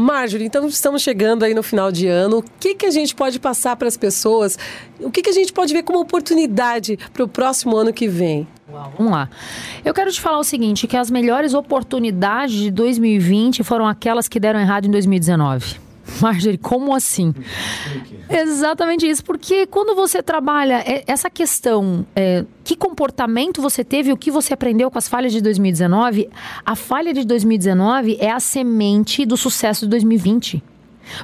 Marjorie, então estamos chegando aí no final de ano. O que, que a gente pode passar para as pessoas? O que, que a gente pode ver como oportunidade para o próximo ano que vem? Vamos lá. Eu quero te falar o seguinte, que as melhores oportunidades de 2020 foram aquelas que deram errado em 2019. Marjorie, como assim? Exatamente isso, porque quando você trabalha é, essa questão, é, que comportamento você teve, o que você aprendeu com as falhas de 2019, a falha de 2019 é a semente do sucesso de 2020.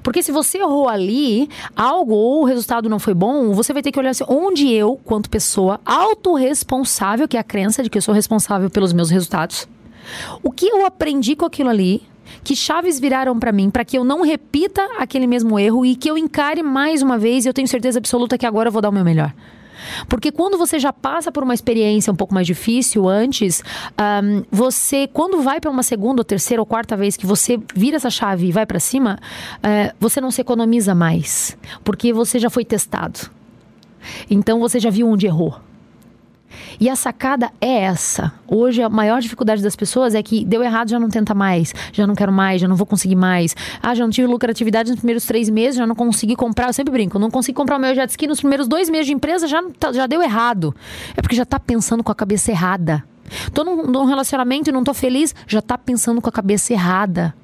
Porque se você errou ali, algo ou o resultado não foi bom, você vai ter que olhar assim, onde eu, quanto pessoa autorresponsável, que é a crença de que eu sou responsável pelos meus resultados, o que eu aprendi com aquilo ali, que chaves viraram para mim para que eu não repita aquele mesmo erro e que eu encare mais uma vez e eu tenho certeza absoluta que agora eu vou dar o meu melhor. Porque quando você já passa por uma experiência um pouco mais difícil antes, um, você, quando vai para uma segunda, ou terceira ou quarta vez que você vira essa chave e vai para cima, uh, você não se economiza mais. Porque você já foi testado. Então você já viu onde errou. E a sacada é essa. Hoje a maior dificuldade das pessoas é que deu errado, já não tenta mais, já não quero mais, já não vou conseguir mais. Ah, já não tive lucratividade nos primeiros três meses, já não consegui comprar. Eu sempre brinco, não consegui comprar o meu jet ski nos primeiros dois meses de empresa, já, tá, já deu errado. É porque já tá pensando com a cabeça errada. Tô num, num relacionamento e não tô feliz, já tá pensando com a cabeça errada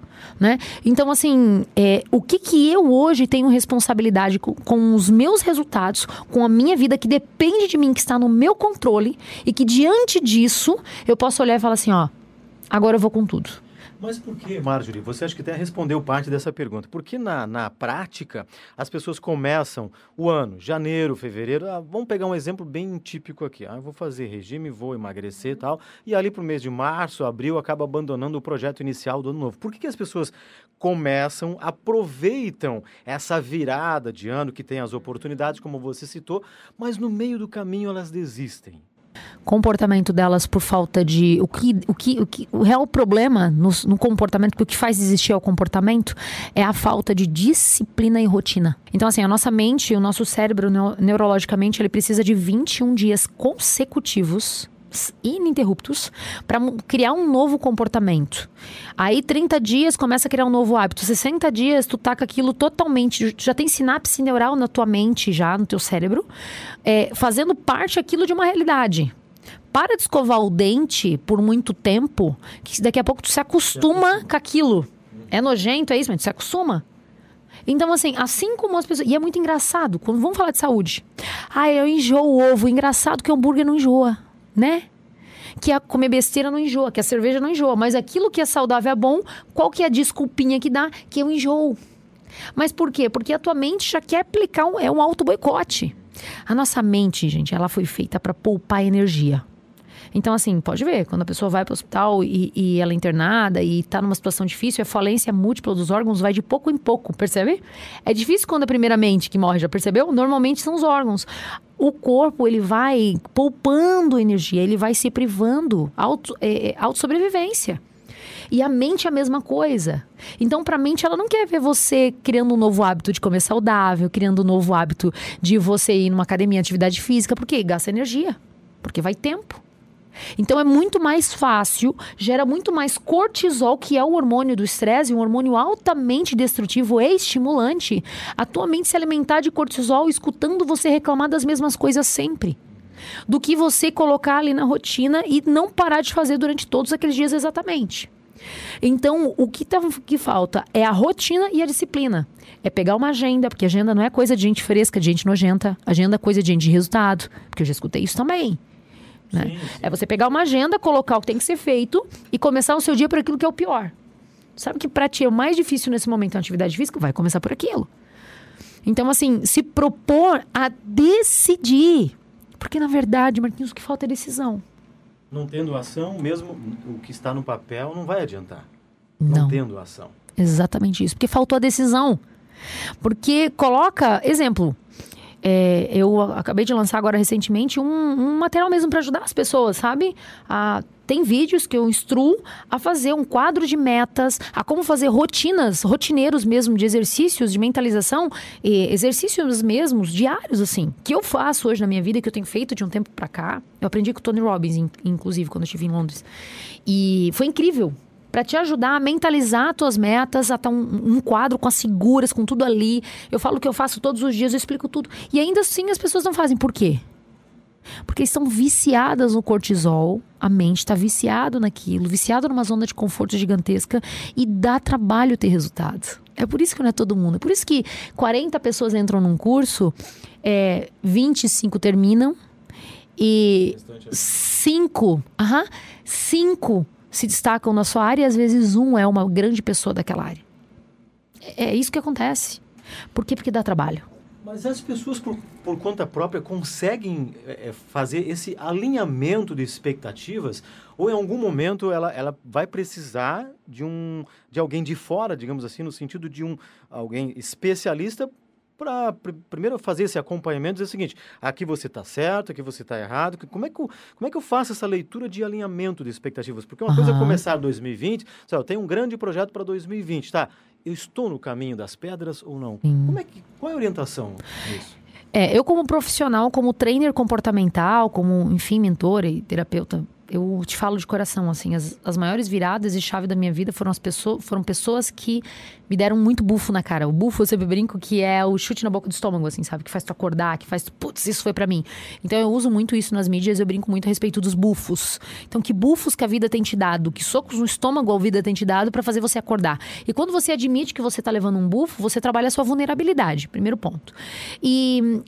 né? Então, assim, é, o que que eu hoje tenho responsabilidade com, com os meus resultados, com a minha vida que depende de mim, que está no meu controle e que diante disso eu posso olhar e falar assim, ó, agora eu vou com tudo. Mas por que, Marjorie? Você acha que até respondeu parte dessa pergunta. Porque na, na prática, as pessoas começam o ano, janeiro, fevereiro. Ah, vamos pegar um exemplo bem típico aqui. Ah, vou fazer regime, vou emagrecer e tal. E ali para o mês de março, abril, acaba abandonando o projeto inicial do ano novo. Por que, que as pessoas começam, aproveitam essa virada de ano que tem as oportunidades, como você citou, mas no meio do caminho elas desistem? Comportamento delas por falta de o que o que o, que, o real problema no, no comportamento que o que faz existir o comportamento é a falta de disciplina e rotina. Então assim, a nossa mente, o nosso cérebro neurologicamente, ele precisa de 21 dias consecutivos ininterruptos para criar um novo comportamento. Aí 30 dias começa a criar um novo hábito. 60 dias tu taca aquilo totalmente, já tem sinapse neural na tua mente já, no teu cérebro, é, fazendo parte aquilo de uma realidade. Para de escovar o dente por muito tempo, que daqui a pouco tu se acostuma com aquilo. É nojento, é isso, mas tu se acostuma. Então, assim, assim como as pessoas. E é muito engraçado, quando vamos falar de saúde. Ah, eu enjoo o ovo. Engraçado que o hambúrguer não enjoa né? Que a comer besteira não enjoa, que a cerveja não enjoa. Mas aquilo que é saudável é bom, qual que é a desculpinha que dá? Que eu enjoo. Mas por quê? Porque a tua mente já quer aplicar um, é um auto-boicote. A nossa mente, gente, ela foi feita para poupar energia. Então, assim, pode ver, quando a pessoa vai para o hospital e, e, ela é internada e está numa situação difícil, a falência múltipla dos órgãos vai de pouco em pouco, percebe? É difícil quando é a primeira mente que morre, já percebeu? Normalmente são os órgãos. O corpo, ele vai poupando energia, ele vai se privando, auto, é, é. E a mente é a mesma coisa. Então, para a mente, ela não quer ver você criando um novo hábito de comer saudável, criando um novo hábito de você ir numa academia, atividade física, porque gasta energia, porque vai tempo. Então é muito mais fácil, gera muito mais cortisol, que é o hormônio do estresse, um hormônio altamente destrutivo e estimulante, a tua mente se alimentar de cortisol escutando você reclamar das mesmas coisas sempre. Do que você colocar ali na rotina e não parar de fazer durante todos aqueles dias exatamente. Então, o que, tá, que falta é a rotina e a disciplina. É pegar uma agenda, porque agenda não é coisa de gente fresca, de gente nojenta. Agenda é coisa de gente de resultado, porque eu já escutei isso também. Né? Sim, sim. É você pegar uma agenda, colocar o que tem que ser feito e começar o seu dia por aquilo que é o pior. Sabe que para ti é o mais difícil nesse momento a atividade física? Vai começar por aquilo. Então, assim, se propor a decidir. Porque, na verdade, Marquinhos, o que falta é decisão. Não tendo ação, mesmo o que está no papel não vai adiantar. Não, não tendo ação. Exatamente isso. Porque faltou a decisão. Porque coloca, exemplo, é, eu acabei de lançar agora recentemente um, um material mesmo para ajudar as pessoas, sabe? A, tem vídeos que eu instruo a fazer um quadro de metas, a como fazer rotinas, rotineiros mesmo de exercícios de mentalização, exercícios mesmos diários assim, que eu faço hoje na minha vida que eu tenho feito de um tempo para cá. Eu aprendi com o Tony Robbins, inclusive quando eu estive em Londres, e foi incrível para te ajudar a mentalizar tuas metas, a estar um, um, quadro com as seguras, com tudo ali. Eu falo o que eu faço todos os dias, eu explico tudo. E ainda assim as pessoas não fazem. Por quê? Porque estão viciadas no cortisol, a mente está viciado naquilo, viciado numa zona de conforto gigantesca e dá trabalho ter resultado. É por isso que não é todo mundo. É por isso que 40 pessoas entram num curso, é, 25 terminam e 5, uh 5 se destacam na sua área e às vezes um é uma grande pessoa daquela área. É, é isso que acontece. Por quê? Porque dá trabalho. Mas as pessoas, por, por conta própria, conseguem é, fazer esse alinhamento de expectativas? Ou em algum momento ela, ela vai precisar de, um, de alguém de fora, digamos assim, no sentido de um alguém especialista para primeiro fazer esse acompanhamento dizer o seguinte, aqui você está certo, aqui você está errado. Como é, que eu, como é que eu faço essa leitura de alinhamento de expectativas? Porque uma uhum. coisa é começar 2020, eu tenho um grande projeto para 2020, tá? eu estou no caminho das pedras ou não? Sim. Como é que, qual é a orientação nisso? É, eu como profissional, como trainer comportamental, como, enfim, mentor e terapeuta eu te falo de coração, assim, as, as maiores viradas e chave da minha vida foram as pessoas, foram pessoas que me deram muito bufo na cara. O bufo, eu sempre brinco que é o chute na boca do estômago, assim, sabe? Que faz tu acordar, que faz, putz, isso foi para mim. Então eu uso muito isso nas mídias, eu brinco muito a respeito dos bufos. Então, que bufos que a vida tem te dado, que socos no estômago a vida tem te dado para fazer você acordar. E quando você admite que você tá levando um bufo, você trabalha a sua vulnerabilidade, primeiro ponto. E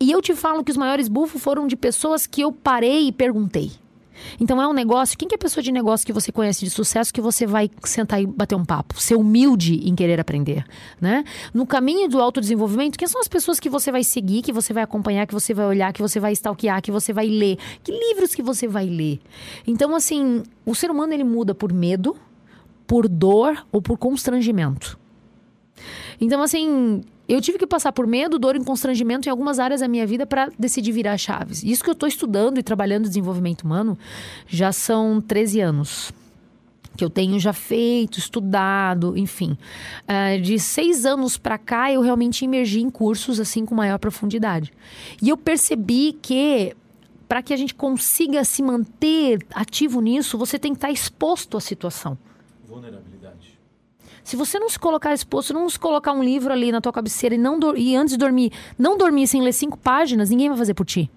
e eu te falo que os maiores bufos foram de pessoas que eu parei e perguntei. Então é um negócio. Quem que é a pessoa de negócio que você conhece de sucesso que você vai sentar e bater um papo? Ser humilde em querer aprender, né? No caminho do autodesenvolvimento, quem são as pessoas que você vai seguir, que você vai acompanhar, que você vai olhar, que você vai stalkear, que você vai ler? Que livros que você vai ler? Então, assim, o ser humano ele muda por medo, por dor ou por constrangimento. Então, assim, eu tive que passar por medo, dor e constrangimento em algumas áreas da minha vida para decidir virar chaves. Isso que eu estou estudando e trabalhando desenvolvimento humano já são 13 anos que eu tenho já feito, estudado, enfim. Uh, de seis anos para cá, eu realmente emergi em cursos assim com maior profundidade. E eu percebi que para que a gente consiga se manter ativo nisso, você tem que estar exposto à situação. Vulnerabilidade. Se você não se colocar exposto, não se colocar um livro ali na tua cabeceira e, não e antes de dormir, não dormir sem ler cinco páginas, ninguém vai fazer por ti.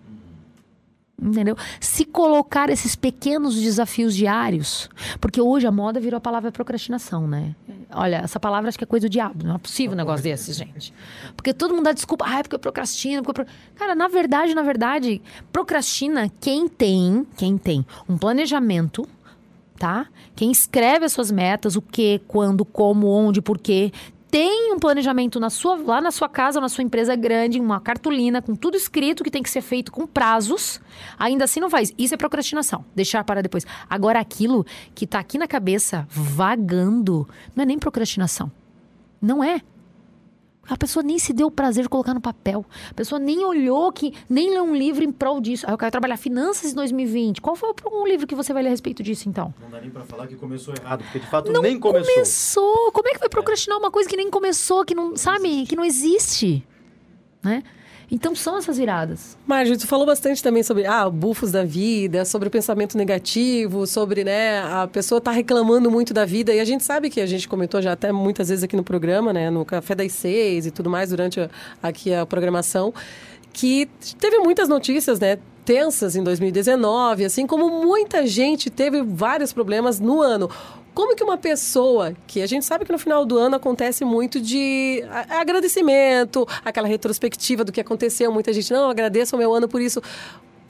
Entendeu? Se colocar esses pequenos desafios diários. Porque hoje a moda virou a palavra procrastinação, né? Olha, essa palavra acho que é coisa do diabo. Não é possível um negócio desse, gente. Porque todo mundo dá desculpa. Ah, é porque eu procrastino. Porque eu pro... Cara, na verdade, na verdade, procrastina quem tem, quem tem um planejamento tá? Quem escreve as suas metas, o que, quando, como, onde, porquê, tem um planejamento na sua, lá na sua casa, na sua empresa grande, uma cartolina com tudo escrito que tem que ser feito com prazos, ainda assim não faz. Isso é procrastinação, deixar para depois. Agora aquilo que tá aqui na cabeça vagando, não é nem procrastinação. Não é. A pessoa nem se deu o prazer de colocar no papel. A pessoa nem olhou que, nem leu um livro em prol disso. Aí eu quero trabalhar finanças em 2020. Qual foi um livro que você vai ler a respeito disso, então? Não dá nem pra falar que começou errado, porque de fato não nem começou. começou. Como é que vai procrastinar uma coisa que nem começou, que não, sabe, que não existe? Né? Então são essas viradas. Marjorie, tu falou bastante também sobre ah, bufos da vida, sobre o pensamento negativo, sobre né, a pessoa tá reclamando muito da vida. E a gente sabe que a gente comentou já até muitas vezes aqui no programa, né? No Café das Seis e tudo mais, durante aqui a programação, que teve muitas notícias, né? Tensas em 2019, assim como muita gente teve vários problemas no ano. Como que uma pessoa, que a gente sabe que no final do ano acontece muito de agradecimento, aquela retrospectiva do que aconteceu, muita gente, não, agradeço o meu ano por isso.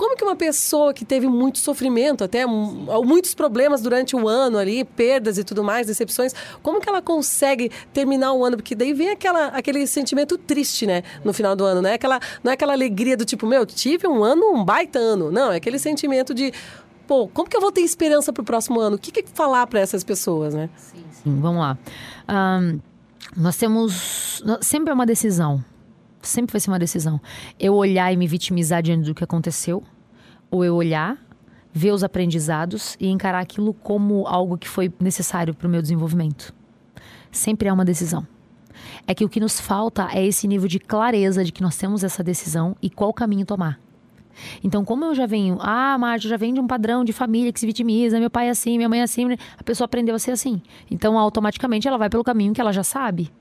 Como que uma pessoa que teve muito sofrimento, até muitos problemas durante o ano ali, perdas e tudo mais, decepções, como que ela consegue terminar o ano? Porque daí vem aquela, aquele sentimento triste, né, no final do ano, né? Aquela, não é aquela alegria do tipo, meu, tive um ano, um baita ano. Não, é aquele sentimento de, pô, como que eu vou ter esperança para o próximo ano? O que, que falar para essas pessoas, né? Sim, sim. Vamos lá. Um, nós temos. Sempre é uma decisão. Sempre vai ser uma decisão. Eu olhar e me vitimizar diante do que aconteceu, ou eu olhar, ver os aprendizados e encarar aquilo como algo que foi necessário para o meu desenvolvimento. Sempre é uma decisão. É que o que nos falta é esse nível de clareza de que nós temos essa decisão e qual caminho tomar. Então, como eu já venho, ah, Márcio já vem de um padrão de família que se vitimiza, meu pai é assim, minha mãe é assim, a pessoa aprendeu a ser assim. Então, automaticamente ela vai pelo caminho que ela já sabe.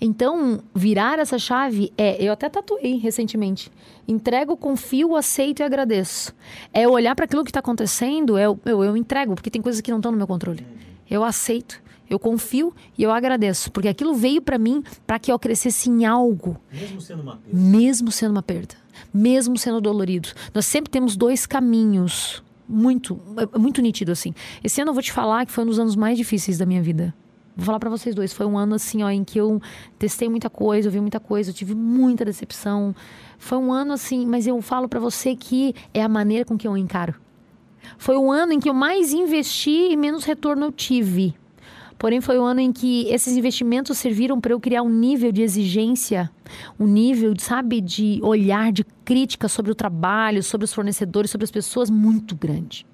Então, virar essa chave é, eu até tatuei recentemente. Entrego, confio, aceito e agradeço. É olhar para aquilo que está acontecendo, eu, eu, eu entrego, porque tem coisas que não estão no meu controle. Eu aceito, eu confio e eu agradeço, porque aquilo veio para mim para que eu crescesse em algo. Mesmo sendo uma perda. Mesmo sendo uma perda. Mesmo sendo dolorido. Nós sempre temos dois caminhos. Muito, é muito nítido assim. Esse ano eu vou te falar que foi um dos anos mais difíceis da minha vida. Vou falar para vocês dois. Foi um ano assim, ó, em que eu testei muita coisa, eu vi muita coisa, eu tive muita decepção. Foi um ano assim, mas eu falo para você que é a maneira com que eu encaro. Foi o ano em que eu mais investi e menos retorno eu tive. Porém, foi o ano em que esses investimentos serviram para eu criar um nível de exigência, um nível, sabe, de olhar, de crítica sobre o trabalho, sobre os fornecedores, sobre as pessoas muito grande.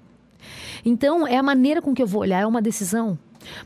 Então, é a maneira com que eu vou olhar, é uma decisão.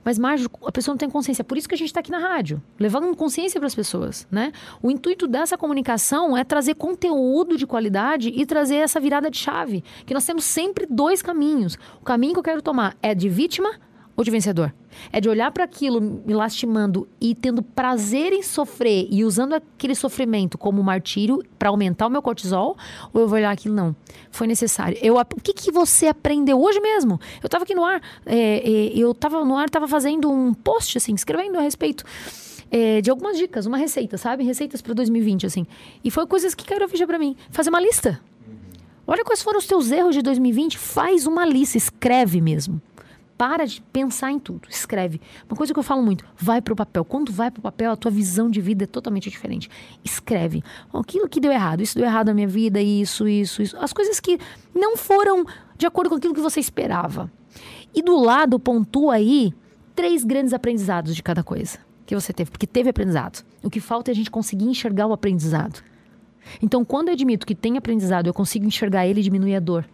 Mas, Márcio, a pessoa não tem consciência. Por isso que a gente está aqui na rádio, levando consciência para as pessoas, né? O intuito dessa comunicação é trazer conteúdo de qualidade e trazer essa virada de chave. Que nós temos sempre dois caminhos. O caminho que eu quero tomar é de vítima ou de vencedor. É de olhar para aquilo me lastimando e tendo prazer em sofrer e usando aquele sofrimento como martírio para aumentar o meu cortisol, ou eu vou olhar aquilo não. Foi necessário. Eu, o que, que você aprendeu hoje mesmo? Eu estava aqui no ar, é, é, eu estava no ar, estava fazendo um post assim, escrevendo a respeito. É, de algumas dicas, uma receita, sabe? Receitas para 2020, assim. E foi coisas que a ficha para mim. Fazer uma lista. Olha quais foram os teus erros de 2020, faz uma lista, escreve mesmo. Para de pensar em tudo, escreve. Uma coisa que eu falo muito, vai para o papel. Quando vai para o papel, a tua visão de vida é totalmente diferente. Escreve. Aquilo que deu errado, isso deu errado na minha vida, isso, isso, isso. As coisas que não foram de acordo com aquilo que você esperava. E do lado, pontua aí três grandes aprendizados de cada coisa que você teve, porque teve aprendizado. O que falta é a gente conseguir enxergar o aprendizado. Então, quando eu admito que tem aprendizado, eu consigo enxergar ele e diminuir a dor.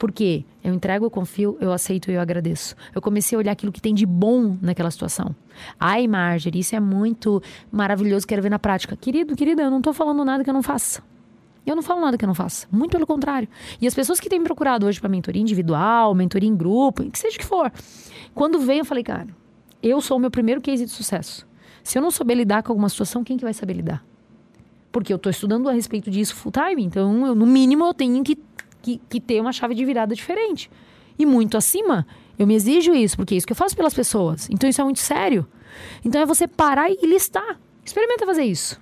Porque eu entrego, eu confio, eu aceito e eu agradeço. Eu comecei a olhar aquilo que tem de bom naquela situação. Ai, Marjorie, isso é muito maravilhoso, quero ver na prática. Querido, querida, eu não tô falando nada que eu não faça. Eu não falo nada que eu não faça. Muito pelo contrário. E as pessoas que têm me procurado hoje para mentoria individual, mentoria em grupo, que seja o que for. Quando veio, eu falei, cara, eu sou o meu primeiro case de sucesso. Se eu não souber lidar com alguma situação, quem que vai saber lidar? Porque eu estou estudando a respeito disso full time. Então, eu, no mínimo, eu tenho que que, que ter uma chave de virada diferente. E muito acima, eu me exijo isso, porque é isso que eu faço pelas pessoas. Então isso é muito sério. Então é você parar e listar. Experimenta fazer isso.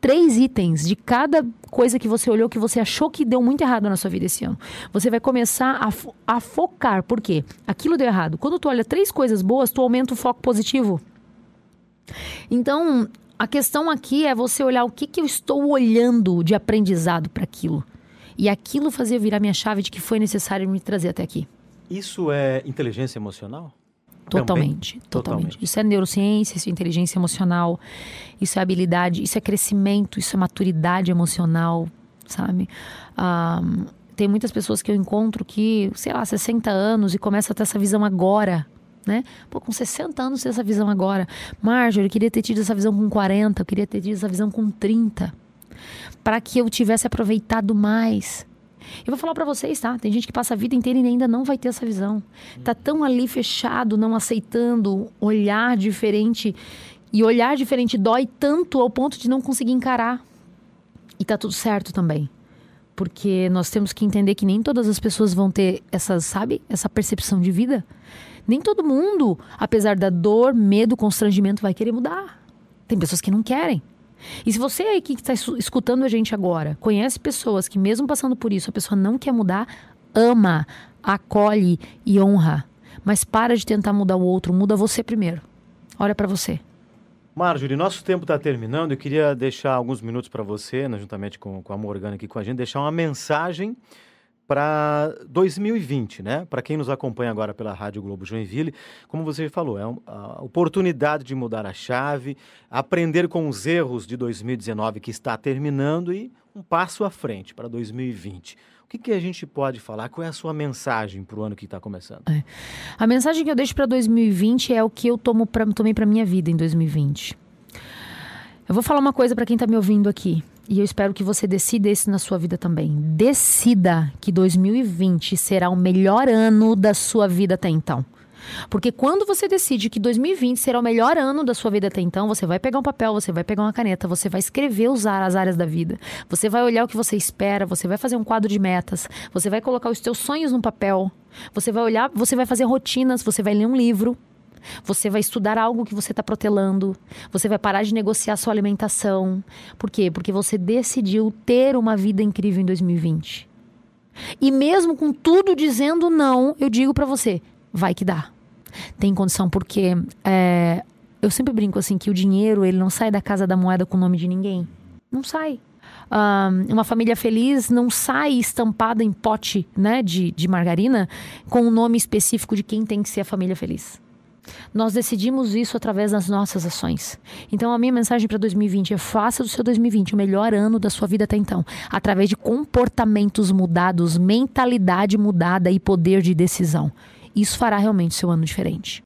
Três itens de cada coisa que você olhou que você achou que deu muito errado na sua vida esse ano. Você vai começar a, fo a focar. Por quê? Aquilo deu errado. Quando tu olha três coisas boas, tu aumenta o foco positivo. Então, a questão aqui é você olhar o que, que eu estou olhando de aprendizado para aquilo. E aquilo fazia virar minha chave de que foi necessário me trazer até aqui. Isso é inteligência emocional? Totalmente, totalmente, totalmente. Isso é neurociência, isso é inteligência emocional, isso é habilidade, isso é crescimento, isso é maturidade emocional, sabe? Um, tem muitas pessoas que eu encontro que, sei lá, 60 anos e começa a ter essa visão agora, né? Pô, com 60 anos ter essa visão agora. Marjorie, eu queria ter tido essa visão com 40, eu queria ter tido essa visão com 30 para que eu tivesse aproveitado mais. Eu vou falar para vocês, tá? Tem gente que passa a vida inteira e ainda não vai ter essa visão. Tá tão ali fechado, não aceitando olhar diferente. E olhar diferente dói tanto ao ponto de não conseguir encarar. E tá tudo certo também. Porque nós temos que entender que nem todas as pessoas vão ter essa, sabe, essa percepção de vida. Nem todo mundo, apesar da dor, medo, constrangimento, vai querer mudar. Tem pessoas que não querem. E se você aí que está escutando a gente agora conhece pessoas que, mesmo passando por isso, a pessoa não quer mudar, ama, acolhe e honra. Mas para de tentar mudar o outro, muda você primeiro. Olha para você. Marjorie, nosso tempo está terminando. Eu queria deixar alguns minutos para você, né, juntamente com, com a Morgana aqui com a gente, deixar uma mensagem para 2020, né? Para quem nos acompanha agora pela Rádio Globo Joinville, como você falou, é a oportunidade de mudar a chave, aprender com os erros de 2019 que está terminando e um passo à frente para 2020. O que, que a gente pode falar? Qual é a sua mensagem para o ano que está começando? É. A mensagem que eu deixo para 2020 é o que eu tomo pra, tomei para minha vida em 2020. Eu vou falar uma coisa para quem está me ouvindo aqui. E eu espero que você decida isso na sua vida também. Decida que 2020 será o melhor ano da sua vida até então. Porque quando você decide que 2020 será o melhor ano da sua vida até então, você vai pegar um papel, você vai pegar uma caneta, você vai escrever usar as áreas da vida. Você vai olhar o que você espera, você vai fazer um quadro de metas, você vai colocar os seus sonhos no papel. Você vai olhar, você vai fazer rotinas, você vai ler um livro. Você vai estudar algo que você está protelando. Você vai parar de negociar sua alimentação. Por quê? Porque você decidiu ter uma vida incrível em 2020. E mesmo com tudo dizendo não, eu digo para você, vai que dá. Tem condição porque é, eu sempre brinco assim que o dinheiro ele não sai da casa da moeda com o nome de ninguém. Não sai. Um, uma família feliz não sai estampada em pote né, de, de margarina com o um nome específico de quem tem que ser a família feliz. Nós decidimos isso através das nossas ações. Então, a minha mensagem para 2020 é: faça do seu 2020 o melhor ano da sua vida até então, através de comportamentos mudados, mentalidade mudada e poder de decisão. Isso fará realmente seu ano diferente.